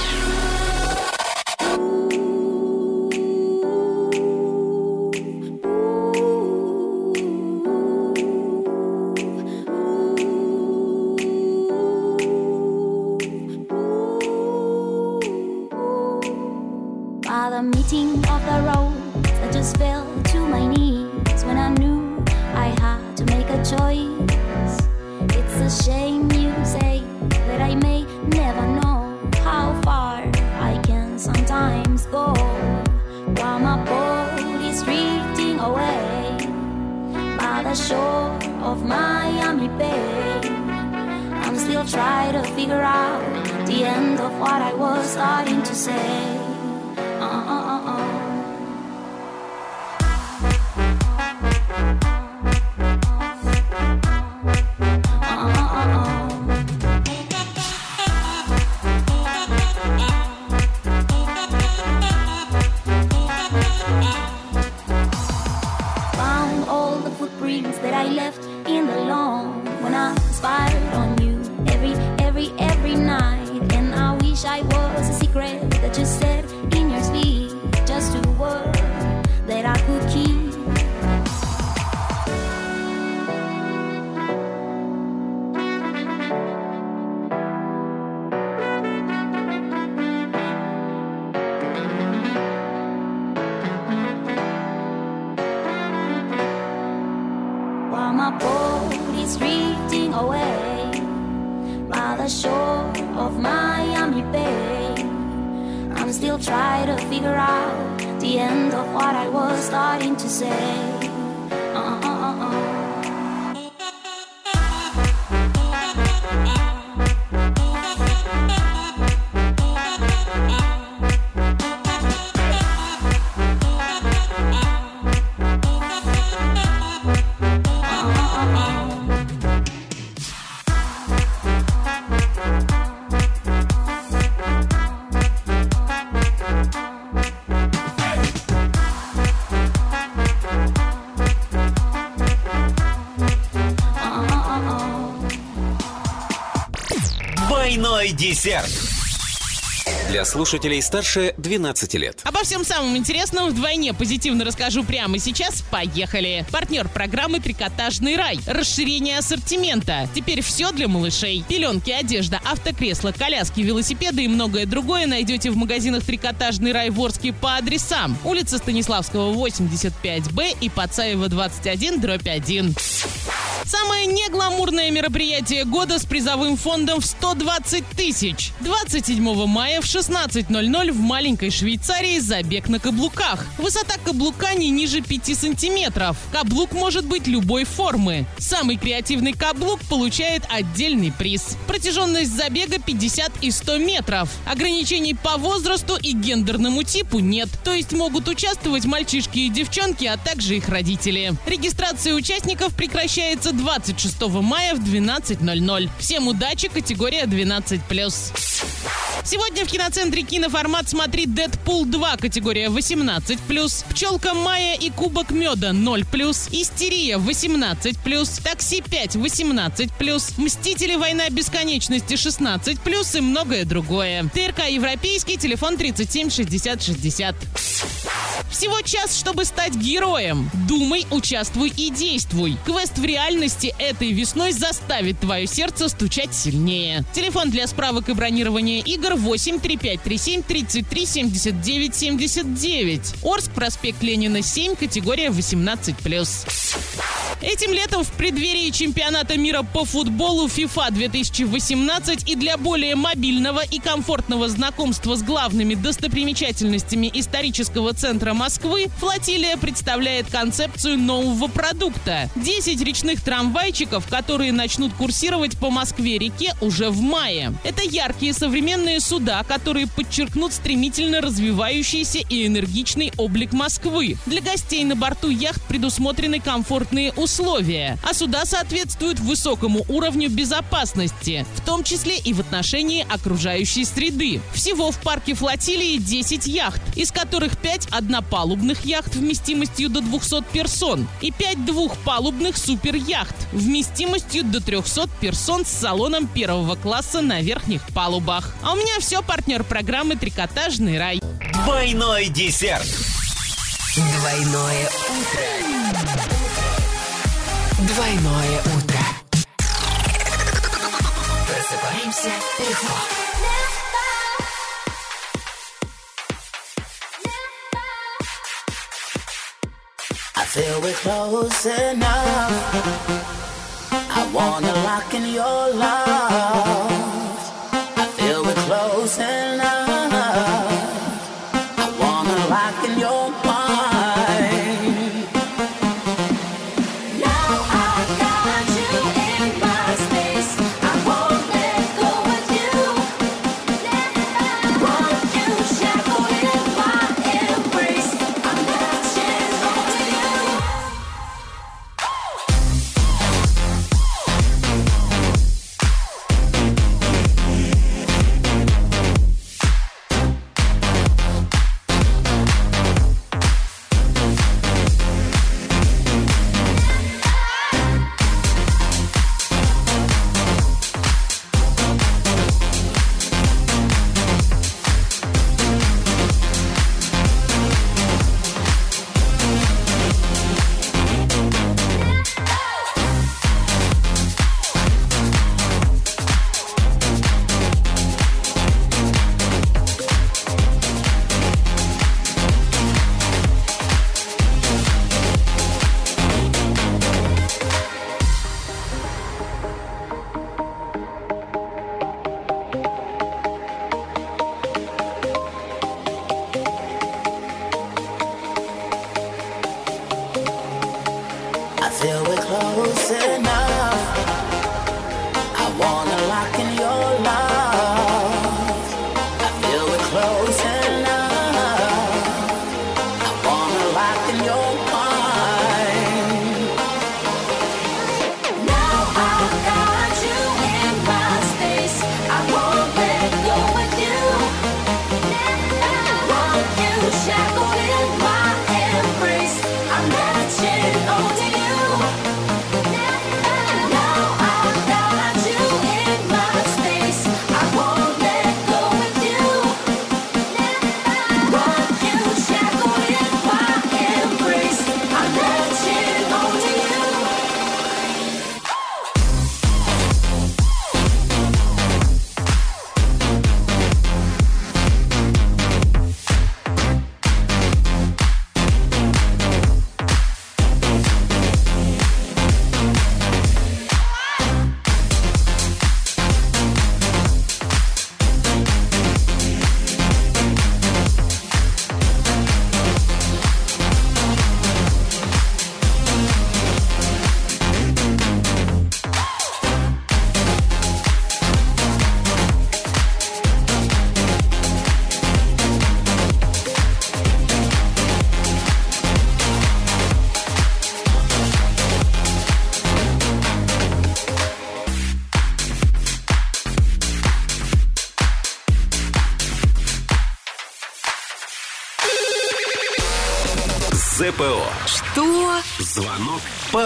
Десерт. Для слушателей старше 12 лет. Обо всем самом интересном вдвойне позитивно расскажу прямо сейчас. Поехали! Партнер программы «Трикотажный рай». Расширение ассортимента. Теперь все для малышей. Пеленки, одежда, автокресла, коляски, велосипеды и многое другое найдете в магазинах «Трикотажный рай» в Орске по адресам. Улица Станиславского, 85Б и Пацаева, 21, дробь 1. Самое негламурное мероприятие года с призовым фондом в 120 тысяч. 27 мая в 16.00 в маленькой Швейцарии забег на каблуках. Высота каблука не ниже 5 сантиметров. Каблук может быть любой формы. Самый креативный каблук получает отдельный приз. Протяженность забега 50 и 100 метров. Ограничений по возрасту и гендерному типу нет. То есть могут участвовать мальчишки и девчонки, а также их родители. Регистрация участников прекращается 26 мая в 12.00. Всем удачи, категория 12+. Сегодня в киноцентре киноформат «Смотри Дэдпул 2» категория 18+, «Пчелка Майя» и «Кубок меда» 0+, «Истерия» 18+, «Такси 5» 18+, «Мстители. Война бесконечности» 16+, и многое другое. ТРК «Европейский», телефон 37 60 60. Всего час, чтобы стать героем. Думай, участвуй и действуй. Квест в реальности этой весной заставит твое сердце стучать сильнее. Телефон для справок и бронирования игр 8 3537 33 79 79. Орск, проспект Ленина 7, категория 18+. Этим летом в преддверии чемпионата мира по футболу FIFA 2018 и для более мобильного и комфортного знакомства с главными достопримечательностями исторического центра Москвы флотилия представляет концепцию нового продукта. 10 речных трамвайчиков, которые начнут курсировать по Москве-реке уже в мае. Это яркие современные суда, которые подчеркнут стремительно развивающийся и энергичный облик Москвы. Для гостей на борту яхт предусмотрены комфортные условия, а суда соответствуют высокому уровню безопасности, в том числе и в отношении окружающей среды. Всего в парке флотилии 10 яхт, из которых 5 однопалубных яхт вместимостью до 200 персон и 5 двухпалубных суперяхт вместимостью до 300 персон с салоном первого класса на верхних палубах. А у меня все, партнер программы «Трикотажный рай». Двойной десерт. Двойное утро. Двойное утро. Просыпаемся легко. Feel we're close enough. I wanna lock in your love. I feel we're close enough.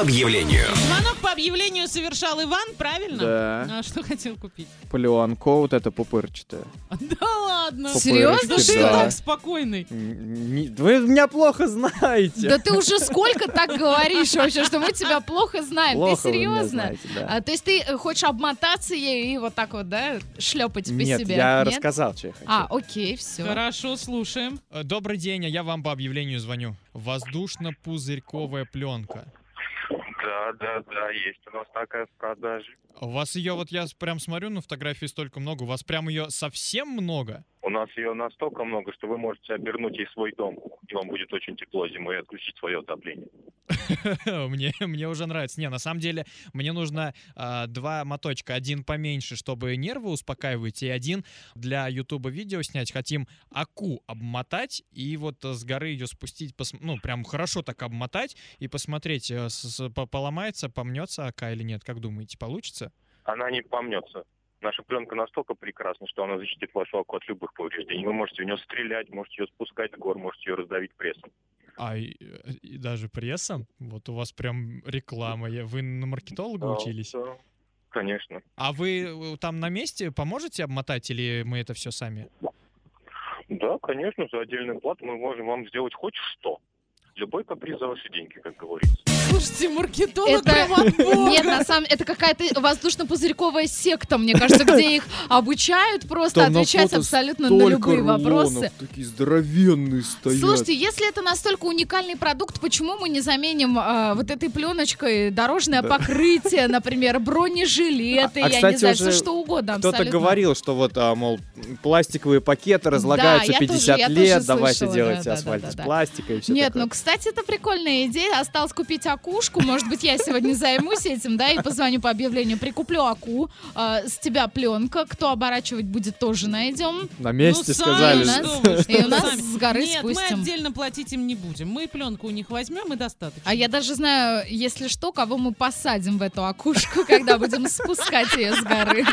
Объявлению. Звонок по объявлению совершал Иван, правильно? Да. А что хотел купить? Пленка вот эта пупырчатая. Да ладно. Серьезно, ты да. так спокойный. Вы меня плохо знаете. Да ты уже сколько так говоришь вообще, что мы тебя плохо знаем. Плохо ты серьезно? знаете, да. А, то есть ты э, хочешь обмотаться ей и вот так вот, да, шлепать по Нет, себе? я рассказал, что я хотел. А, окей, все. Хорошо, слушаем. Э, Добрый день, а я вам по объявлению звоню. Воздушно-пузырьковая пленка. Да, да, да, есть у нас такая в продаже. У вас ее, вот я прям смотрю на фотографии столько много, у вас прям ее совсем много? У нас ее настолько много, что вы можете обернуть ей свой дом, и вам будет очень тепло зимой и отключить свое отопление. мне, мне уже нравится. Не, на самом деле, мне нужно а, два моточка. Один поменьше, чтобы нервы успокаивать, и один для Ютуба видео снять. Хотим аку обмотать и вот э, с горы ее спустить, пос- ну, прям хорошо так обмотать и посмотреть, э, с- с- по- поломается, помнется ака или нет. Как думаете, получится? Она не помнется. Наша пленка настолько прекрасна, что она защитит вашу око от любых повреждений. Вы можете в нее стрелять, можете ее спускать с гор, можете ее раздавить прессом. А и, э, и даже прессом? Вот у вас прям реклама. Вы на маркетолога Да, учились? да, Конечно. А вы э, там на месте поможете обмотать или мы это все сами? Да, конечно, за отдельную плату мы можем вам сделать хоть что. Любой каприз за ваши деньги, как говорится. Слушайте, маркетолог Это... прям от бога. Нет, на самом это какая-то воздушно-пузырьковая секта, мне кажется, где их обучают просто Там на отвечать фото абсолютно на любые рулонов, вопросы. Такие здоровенные стоят. Слушайте, если это настолько уникальный продукт, почему мы не заменим а, вот этой пленочкой дорожное Да. покрытие, например, бронежилеты, А, я кстати, не знаю, уже все что угодно Кто-то абсолютно. говорил, что вот, а, мол, пластиковые пакеты разлагаются тоже- 50 я тоже лет, давайте слышала, делайте да, да, асфальт да, из да. пластика и все Нет, такое. ну, кстати, это прикольная идея. Осталось купить акушку. Может быть, я сегодня займусь этим, да, и позвоню по объявлению. Прикуплю аку. а, с тебя пленка. Кто оборачивать будет, тоже найдем. На месте Ну, сказали. сами, что что вы, что И у нас сами. с горы Нет, мы спустим. отдельно платить им не будем. Мы пленку у них возьмем и достаточно. А я даже знаю, если что, кого мы посадим в эту акушку, когда будем спускать ее с горы.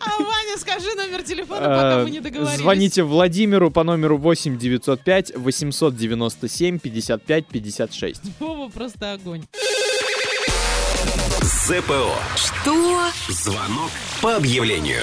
А Ваня, скажи номер телефона, пока Э, мы не договорились. Звоните Владимиру по номеру 8 905 897 55 56. Вова просто огонь. ЗПО. Что? Звонок по объявлению.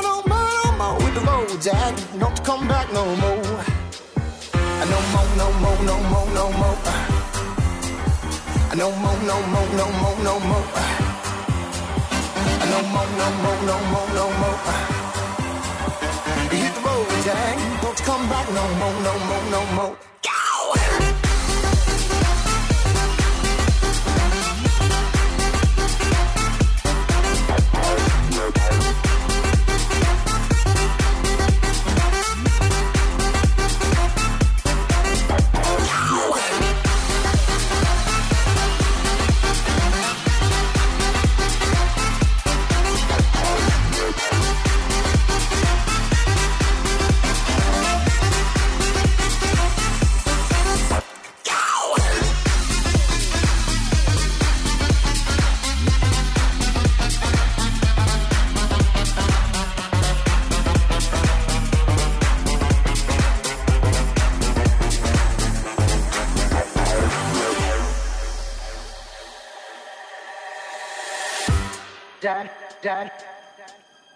more. With the road, Jack, don't you come back no more. No more, no more, no more, no more. No more, no more, no more, no more. No more, no more, no more, no more. Hit the road, Jack. Don't come back no more, no more, no more.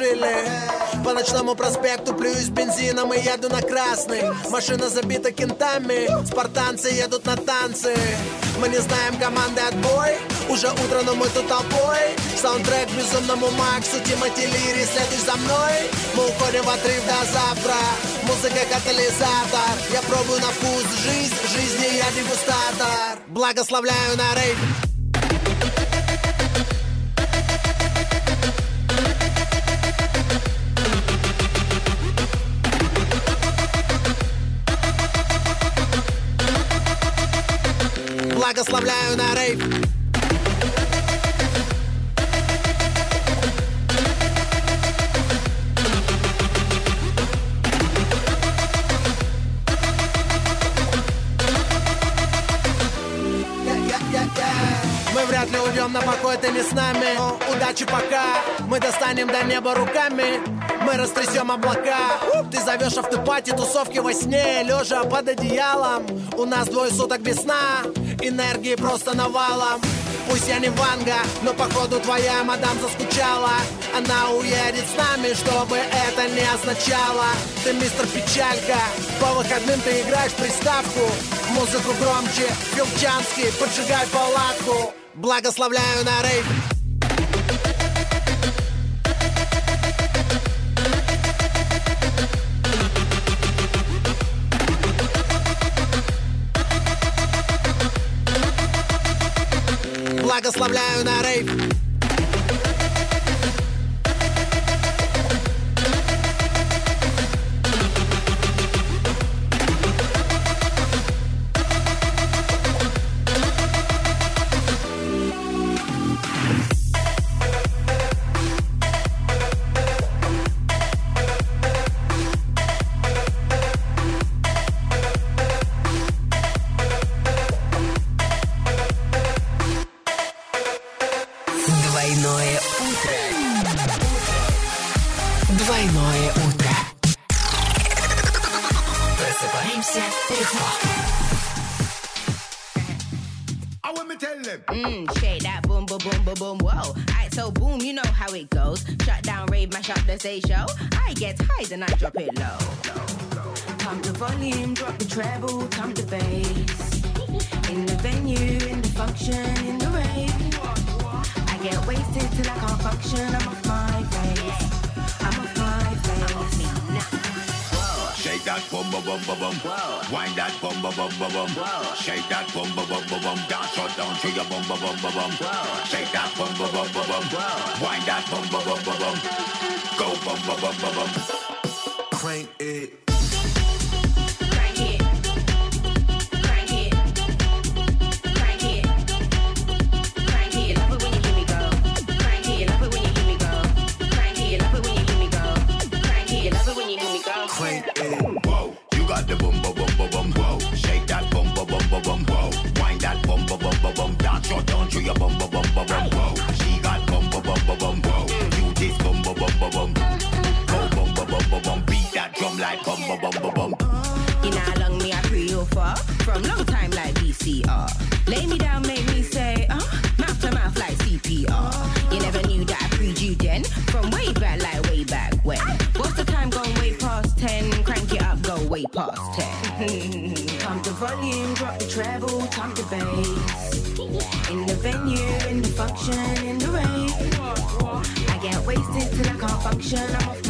лишили По ночному проспекту плююсь бензином и еду на красный. Машина забита кентами, спартанцы едут на танцы. Мы не знаем команды отбой Уже утро, но мы тут толпой. Саундтрек безумному Максу, Тимати Лири, следуй за мной. Мы уходим в отрыв до завтра. Музыка катализатор. Я пробую на вкус жизнь, жизни я дегустатор Благословляю на рейв Благословляю на рейв. Мы вряд ли уйдем на покой, ты не с нами. Но Удачи пока, мы достанем до неба руками. Мы растрясем облака. Ты зовешь автопати, тусовки во сне. Лежа под одеялом. У нас двое суток без сна Энергии просто навалом Пусть я не Ванга, но походу твоя мадам заскучала. Она уедет с нами, чтобы это не означало. Ты мистер Печалька, по выходным ты играешь приставку. Музыку громче, Филчанский, поджигай палатку. Благословляю на рейв then I drop it low. Pump the volume, drop the treble, pump the bass. In the venue, in the function, in the rave. I get wasted till I can't function. I'm off my face. I'm off my face. Shake that bum bum bum bum bum. Wind that bum bum bum bum bum. Shake that bum bum bum bum bum. Dance right down to your bum bum bum bum bum. Shake that bum bum bum bum bum. Wind that bum bum bum bum bum. Go bum bum bum bum bum crank it. Shake that bum wind that dance your to your bum bum. Like bum bum bum bum bum. You know how long me I pre you for? From long time like VCR. Lay me down, make me say, uh, mouth to mouth like CPR. You never knew that I pre you then. From way back, like way back when. What's the time gone way past 10? Crank it up, go way past 10. Pump the volume, drop the treble, pump the bass. In the venue, in the function, in the rave. I get wasted till I can't function, I'm off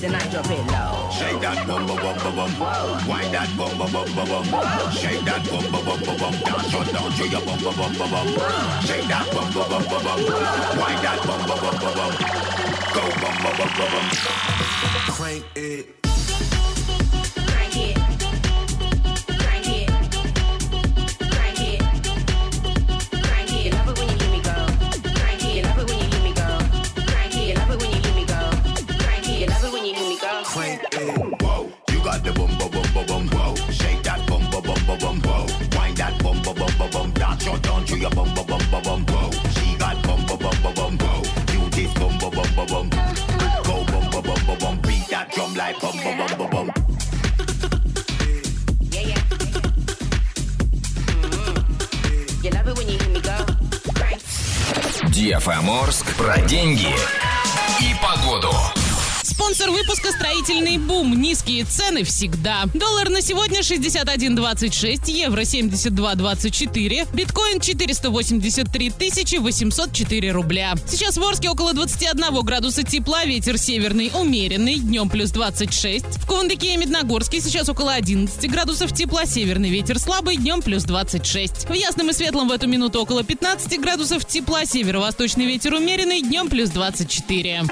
get high, then I drop it low. Shake that bum bum bum bum bum. Wind that bum bum bum bum bum. Shake that bum bum bum bum bum. Dance on down to your bum bum bum bum bum. Shake that bum bum bum bum bum. Wind that bum bum bum bum bum. Go bum bum bum bum bum. Crank it. the bum bum bum bum bum. Whoa. Shake that bum bum bum bum bum. Whoa. Wind that bum bum bum bum bum. Dance on down to your bum bum bum bum bum. Whoa. She got bum bum bum bum bum. Whoa. You this bum bum bum bum bum. Go bum bum bum bum bum. Beat that drum like bum bum bum bum bum. Yeah, yeah. Mm. You love it when you hear me go. Crank DFM Орск про деньги и погоду. Спонсор выпуска «Строительный бум». Низкие цены всегда. Доллар на сегодня 61.26, евро 72.24, биткоин 483 тысячи 804 рубля. Сейчас в Орске около 21 градуса тепла, ветер северный умеренный, днем плюс 26. В Кундыке и Медногорске сейчас около 11 градусов тепла, северный ветер слабый, днем плюс 26. В Ясном и Светлом в эту минуту около 15 градусов тепла, северо-восточный ветер умеренный, днем плюс 24.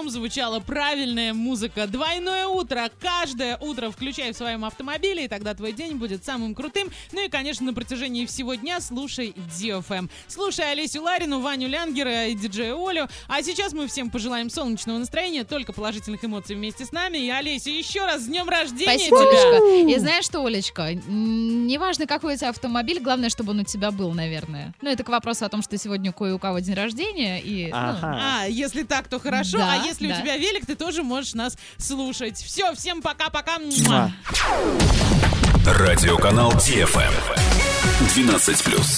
Нем звучала правильная музыка. Двойное утро. Каждое утро включай в своем автомобиле, и тогда твой день будет самым крутым. Ну и, конечно, на протяжении всего дня слушай DFM. Слушай Олесю Ларину, Ваню Лянгера и диджея Олю. А сейчас мы всем пожелаем солнечного настроения, только положительных эмоций вместе с нами. И, Олеся, еще раз с днем рождения Спасибо, тебя! Олечка. И знаешь что, Олечка, неважно, какой у тебя автомобиль, главное, чтобы он у тебя был, наверное. Ну, это к вопросу о том, что сегодня кое у кого день рождения, и... ну, А, если так, то хорошо. Да, а если да. у тебя велик, ты тоже можешь нас слушать. Все, всем пока-пока. Радиоканал DFM 12+.